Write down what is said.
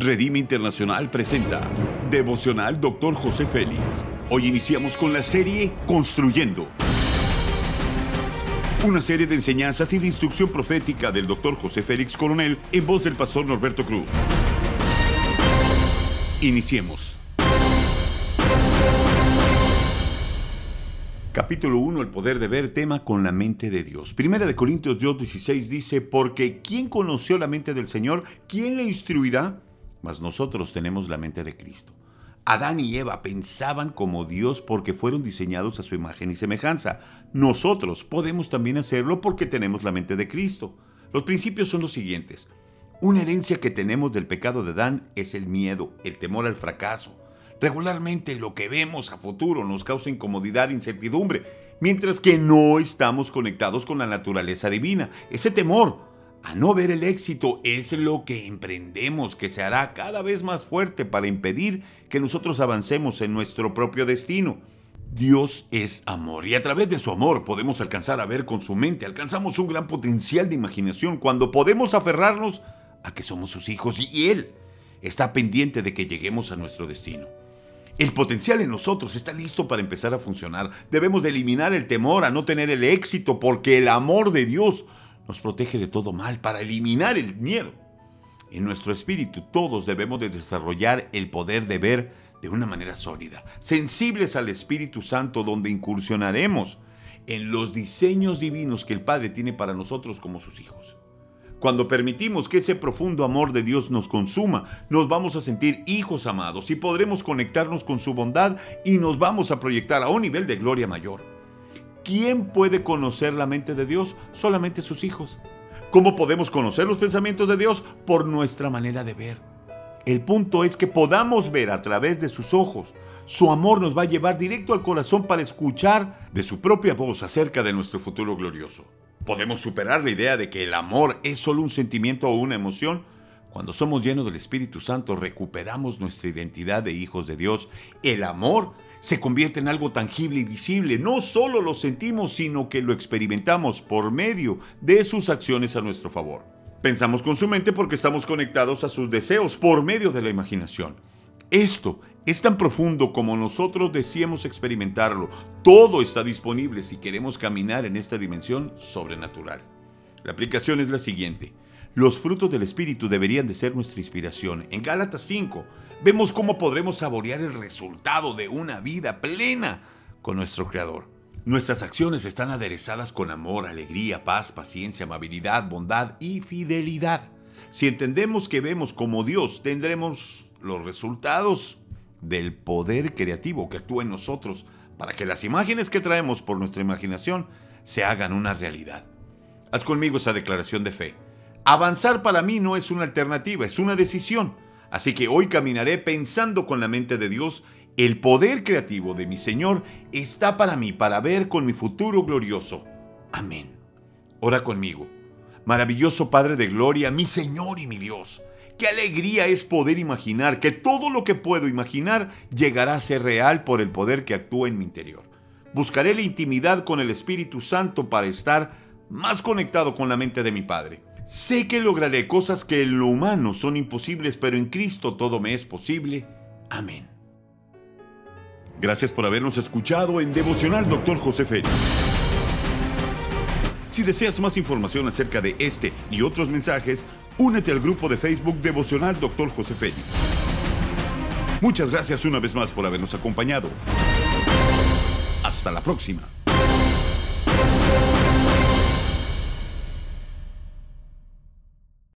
Redime Internacional presenta Devocional Dr. José Félix. Hoy iniciamos con la serie Construyendo. Una serie de enseñanzas y de instrucción profética del Dr. José Félix Coronel en voz del pastor Norberto Cruz. Iniciemos. Capítulo 1, el poder de ver, tema con la mente de Dios. Primera de Corintios 2, 16 dice, porque ¿quién conoció la mente del Señor? ¿Quién le instruirá? Mas nosotros tenemos la mente de Cristo. Adán y Eva pensaban como Dios porque fueron diseñados a su imagen y semejanza. Nosotros podemos también hacerlo porque tenemos la mente de Cristo. Los principios son los siguientes. Una herencia que tenemos del pecado de Adán es el miedo, el temor al fracaso, Regularmente lo que vemos a futuro nos causa incomodidad e incertidumbre, mientras que no estamos conectados con la naturaleza divina. Ese temor a no ver el éxito es lo que emprendemos que se hará cada vez más fuerte para impedir que nosotros avancemos en nuestro propio destino. Dios es amor y a través de su amor podemos alcanzar a ver con su mente, alcanzamos un gran potencial de imaginación cuando podemos aferrarnos a que somos sus hijos y Él está pendiente de que lleguemos a nuestro destino. El potencial en nosotros está listo para empezar a funcionar. Debemos de eliminar el temor a no tener el éxito porque el amor de Dios nos protege de todo mal para eliminar el miedo. En nuestro espíritu todos debemos de desarrollar el poder de ver de una manera sólida, sensibles al Espíritu Santo donde incursionaremos en los diseños divinos que el Padre tiene para nosotros como sus hijos. Cuando permitimos que ese profundo amor de Dios nos consuma, nos vamos a sentir hijos amados y podremos conectarnos con su bondad y nos vamos a proyectar a un nivel de gloria mayor. ¿Quién puede conocer la mente de Dios? Solamente sus hijos. ¿Cómo podemos conocer los pensamientos de Dios? Por nuestra manera de ver. El punto es que podamos ver a través de sus ojos. Su amor nos va a llevar directo al corazón para escuchar de su propia voz acerca de nuestro futuro glorioso. Podemos superar la idea de que el amor es solo un sentimiento o una emoción. Cuando somos llenos del Espíritu Santo recuperamos nuestra identidad de hijos de Dios. El amor se convierte en algo tangible y visible. No solo lo sentimos, sino que lo experimentamos por medio de sus acciones a nuestro favor. Pensamos con su mente porque estamos conectados a sus deseos por medio de la imaginación. Esto es tan profundo como nosotros deseamos experimentarlo. Todo está disponible si queremos caminar en esta dimensión sobrenatural. La aplicación es la siguiente. Los frutos del Espíritu deberían de ser nuestra inspiración. En Gálatas 5 vemos cómo podremos saborear el resultado de una vida plena con nuestro Creador. Nuestras acciones están aderezadas con amor, alegría, paz, paciencia, amabilidad, bondad y fidelidad. Si entendemos que vemos como Dios, tendremos los resultados del poder creativo que actúa en nosotros para que las imágenes que traemos por nuestra imaginación se hagan una realidad. Haz conmigo esa declaración de fe. Avanzar para mí no es una alternativa, es una decisión. Así que hoy caminaré pensando con la mente de Dios. El poder creativo de mi Señor está para mí, para ver con mi futuro glorioso. Amén. Ora conmigo. Maravilloso Padre de Gloria, mi Señor y mi Dios. Qué alegría es poder imaginar que todo lo que puedo imaginar llegará a ser real por el poder que actúa en mi interior. Buscaré la intimidad con el Espíritu Santo para estar más conectado con la mente de mi Padre. Sé que lograré cosas que en lo humano son imposibles, pero en Cristo todo me es posible. Amén. Gracias por habernos escuchado en Devocional Dr. José Félix. Si deseas más información acerca de este y otros mensajes, únete al grupo de Facebook Devocional Dr. José Félix. Muchas gracias una vez más por habernos acompañado. Hasta la próxima.